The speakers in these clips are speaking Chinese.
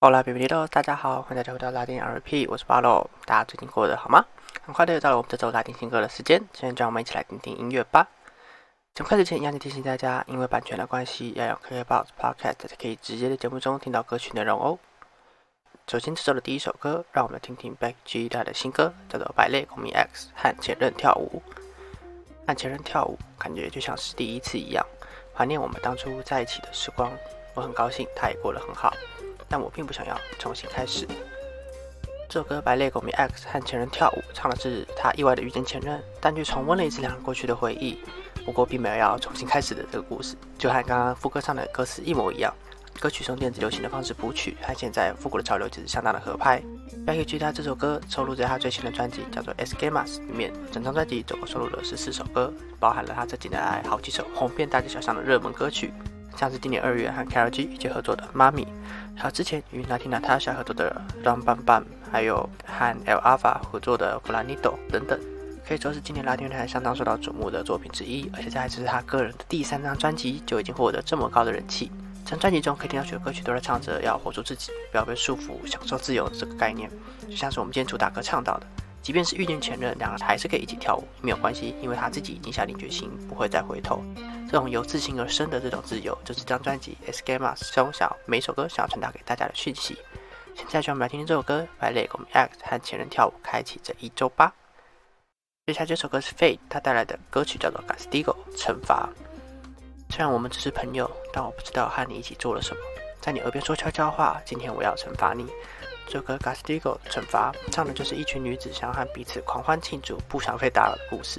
Hola, b i e 大家好，欢迎大家回到拉丁 RP，我是巴洛。大家最近过得好吗？很快的又到了我们这周拉丁新歌的时间，现在就让我们一起来听听音乐吧。节目开始前，一样提醒大家，因为版权的关系，要用 KKBOX Podcast 才可以直接在节目中听到歌曲内容哦。首先，这周的第一首歌，让我们听听 Beck G 带的新歌，叫做《百类公民 X》和前任跳舞。和前任跳舞，感觉就像是第一次一样，怀念我们当初在一起的时光。我很高兴，他也过得很好。但我并不想要重新开始。这首歌《白泪狗迷 X》和前任跳舞，唱的是他意外的遇见前任，但却重温了一次两人过去的回忆。不过并没有要重新开始的这个故事，就和刚刚副歌唱的歌词一模一样。歌曲用电子流行的方式谱曲，和现在复古的潮流其实相当的合拍。可以据他这首歌收录在他最新的专辑叫做《Escamas》里面，整张专辑总共收录了十四首歌，包含了他这几年来好几首红遍大街小巷的热门歌曲。像是今年二月和 KRG 一起合作的《妈咪》，还有之前与 Nati Natasha 合作的《Run Bam Bam》，还有和 El Alfa 合作的《f l a n i t o 等等，可以说是今年拉丁乐坛相当受到瞩目的作品之一。而且这还只是他个人的第三张专辑，就已经获得这么高的人气。这张专辑中可以听到许多歌曲都在唱着要活出自己，不要被束缚，享受自由这个概念。就像是我们今天主打歌唱到的，即便是遇见前任，两人还是可以一起跳舞，没有关系，因为他自己已经下定决心，不会再回头。这种由自信而生的这种自由，就是这张专辑《Escamas》中小每首歌想要传达给大家的讯息。现在就让我们来听听这首歌，来 Let Go Act 和前任跳舞，开启这一周吧。接下来这首歌是 Fade，他带来的歌曲叫做《Castigo》惩罚。虽然我们只是朋友，但我不知道和你一起做了什么，在你耳边说悄悄话。今天我要惩罚你。这首歌《Castigo》惩罚，唱的就是一群女子想要和彼此狂欢庆祝，不想被打扰的故事。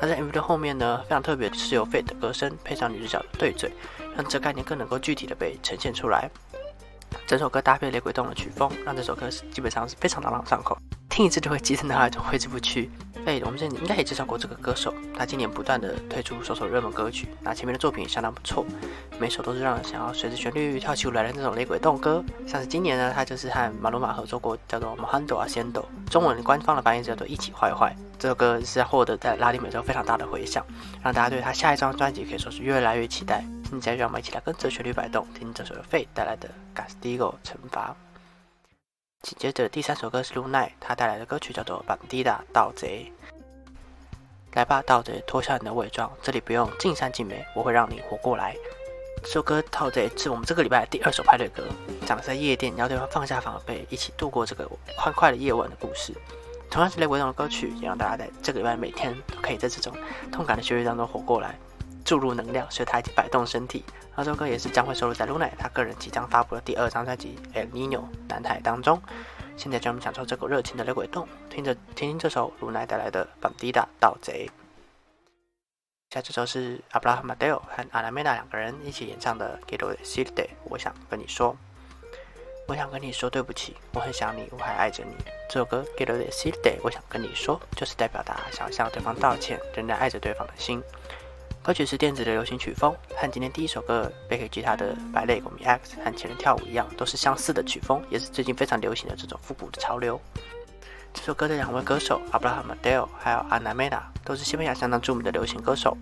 他在 MV 的后面呢，非常特别，是由 Fate 的歌声配上女主角的对嘴，让这概念更能够具体的被呈现出来。整首歌搭配雷鬼动的曲风，让这首歌基本上是非常朗朗上口，听一次就会记在脑海中挥之不去。哎，我们之前应该也介绍过这个歌手，他今年不断的推出首首热门歌曲，那前面的作品也相当不错，每首都是让人想要随着旋律跳起舞来的那种雷鬼动歌。像是今年呢，他就是和马鲁马合作过，叫做《Mohando Asendo》，中文官方的翻译叫做《一起坏坏》。这首歌是获得在拉丁美洲非常大的回响，让大家对他下一张专辑可以说是越来越期待。现在让我们一起来跟着旋律摆动，听这首费带来的《Castigo》惩罚。紧接着第三首歌是露奈，他带来的歌曲叫做《Bandida》盗贼。来吧，盗贼，脱下你的伪装，这里不用尽善尽美，我会让你活过来。这首歌《盗贼》是我们这个礼拜的第二首派对歌，讲的在夜店要对方放下防备，一起度过这个欢快的夜晚的故事。同样是雷鬼动的歌曲，也让大家在这个礼拜每天都可以在这种痛感的旋律当中活过来，注入能量，使他一起摆动身体。这首歌也是将会收录在 Luna 他个人即将发布的第二张专辑《El Nino 南海》当中。现在就让我们享受这股热情的雷鬼动，听着听听这首 Luna 带来的《b a n d i d a 盗贼。下这首是 Abraham Adele 和 Anamena 两个人一起演唱的《Get o s i d a y 我想跟你说。我想跟你说对不起，我很想你，我还爱着你。这首歌《Get the City Day》，我想跟你说，就是代表达想向对方道歉，仍然爱着对方的心。歌曲是电子的流行曲风，和今天第一首歌贝克吉他的《白泪狗迷 X》和前人跳舞一样，都是相似的曲风，也是最近非常流行的这种复古的潮流。这首歌的两位歌手 Abraham Adele 还有 Ana Mena 都是西班牙相当著名的流行歌手。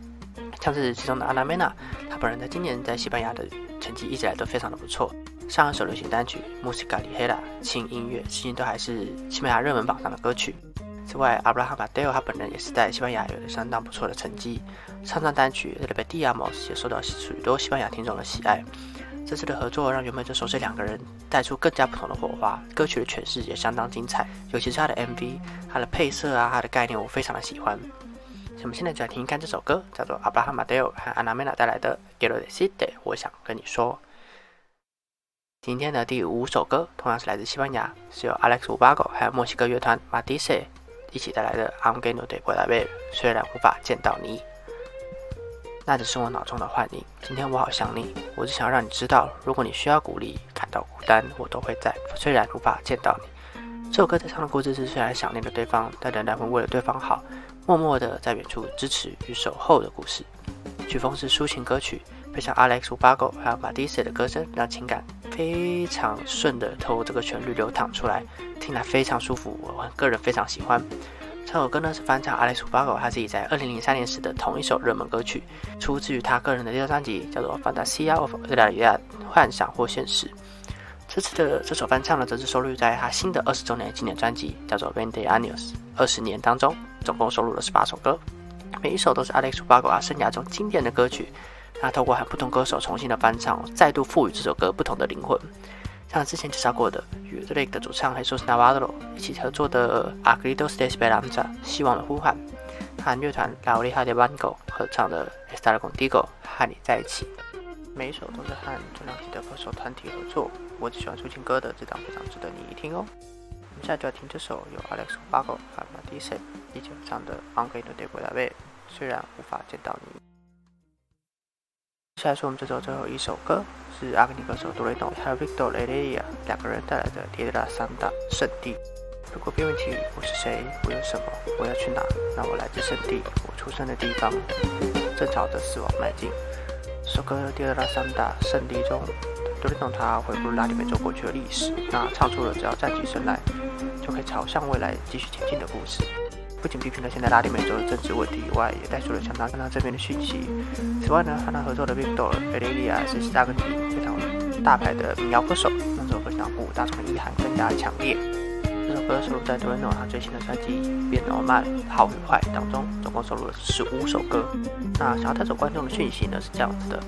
像是其中的 Ana Mena，他本人在今年在西班牙的成绩一直来都非常的不错。上一首流行单曲《Musica Ligera》轻音乐，至今都还是西班牙热门榜上的歌曲。此外，Abraham Adele 他本人也是在西班牙有着相当不错的成绩。上张单曲《Le Diamos》也受到许多西班牙听众的喜爱。这次的合作让原本就熟悉两个人带出更加不同的火花。歌曲的诠释也相当精彩，尤其是他的 MV，他的配色啊，他的概念我非常的喜欢。我们现在就来听一看这首歌，叫做 Abraham Adele 和 Ana Mena 带来的《g e r o de City》，我想跟你说。今天的第五首歌同样是来自西班牙，是由 Alex Ubago 还有墨西哥乐团 Madise 一起带来的《I'm g o n n de p o r ver》。虽然无法见到你，那只是我脑中的幻影。今天我好想你，我只想让你知道，如果你需要鼓励，感到孤单，我都会在。虽然无法见到你，这首歌在唱的故事是虽然想念着对方，但仍然会为了对方好，默默的在远处支持与守候的故事。曲风是抒情歌曲。配上 Alex Ubago 还有 Madise 的歌声，让情感非常顺的透过这个旋律流淌出来，听来非常舒服。我个人非常喜欢这首歌呢，是翻唱 Alex Ubago 他自己在2003年时的同一首热门歌曲，出自于他个人的第二张专辑，叫做《Fantasia of Realia》幻想或现实。这次的这首翻唱呢，则是收录在他新的二十周年纪念专辑，叫做《Veinte Años》二十年当中，总共收录了十八首歌，每一首都是 Alex Ubago 啊生涯中经典的歌曲。他透过和不同歌手重新的翻唱，再度赋予这首歌不同的灵魂。像之前介绍过的与 Drake 的主唱 Jesus Navarro 一起合作的《a g r i d o s de Esperanza》希望的呼喊，和乐团 La Oreja de Van Gogh 合唱的《Estar contigo》和你在一起。每一首都是和重量级的歌手团体合作。我只喜欢抒情歌的，这张非常值得你一听哦。我们现在就要听这首由 Alex Ubago 和 m a d i s e 一起合唱的《Aunque no te pueda ver》，虽然无法见到你。接下来是我们这首最后一首歌，是阿根廷歌手多雷诺还有 Victor Lelia 两个人带来的《铁达三大圣地》。如果别问起我是谁，我有什么，我要去哪，那我来自圣地，我出生的地方，正朝着死亡迈进。首歌《第二大三大圣地》中，多利诺他回顾拉丁美洲过去的历史，那唱出了只要站起身来，就可以朝向未来继续前进的故事。不仅批评了现在拉丁美洲的政治问题以外，也带出了相当相当正面的讯息。此外呢，和他合作的 Victor e l i a 是阿根廷非常大牌的民谣歌手，让这首歌让鼓舞大众的意涵更加强烈。这首歌收录在多利诺他最新的专辑《变诺曼好与坏》当中，总共收录了十五首歌。那想要带走观众的讯息呢，是这样子的：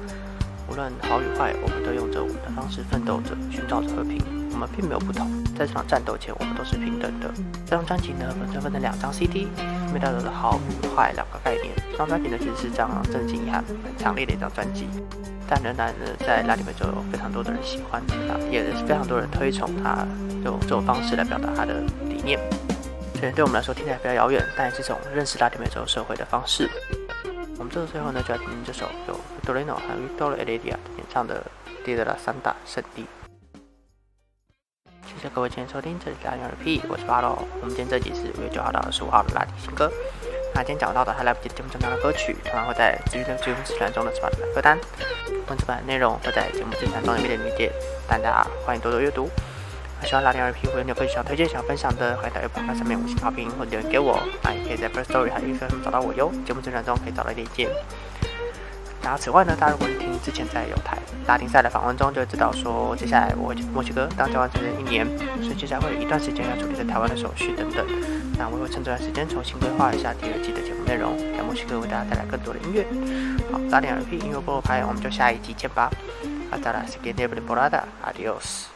无论好与坏，我们都用着我们的方式奋斗着，寻找着和平。我们并没有不同，在这场战斗前，我们都是平等的。这张专辑呢，本身分成两张 CD，里面带有了好与坏两个概念。这张专辑呢，其实是这样正经遗憾很强烈的一张专辑，但仍然呢，在拉丁美洲有非常多的人喜欢，也是非常多人推崇他用这种方式来表达他的理念。虽然对我们来说听起来比较遥远，但也是种认识拉丁美洲社会的方式。我们这个最后呢，就要听这首由 Dorino 和 Victor Eladia 演唱的《d 德拉三大圣地》。各位今天收听，这里是 RP，我是巴洛。我们今天这集是五月九号到二十五号的拉丁新歌。那今天讲到的还来不及节目中的歌曲，同样会在资讯的节目资讯中的 Spotify 歌单。文字版内容会在节目资讯中里面的简介，大家欢迎多多阅读。喜欢拉丁 RP 或者有分享、推荐、想分享的，欢迎在 Apple 上面五星好评或者留言给我。那也可以在 First Story 和 i n s t a g r 找到我哟。节目资讯中可以找到链接。然后此外呢，大家如果听之前在有台拉丁赛的访问中，就会知道说，接下来我墨西哥当交换生一年，所以接下来会有一段时间要处理在台湾的手续等等。那我会趁这段时间重新规划一下第二季的节目内容，在墨西哥为大家带来更多的音乐。好，拉丁 RP 音乐播后拍，我们就下一集见吧。Hasta la siguiente temporada，adios。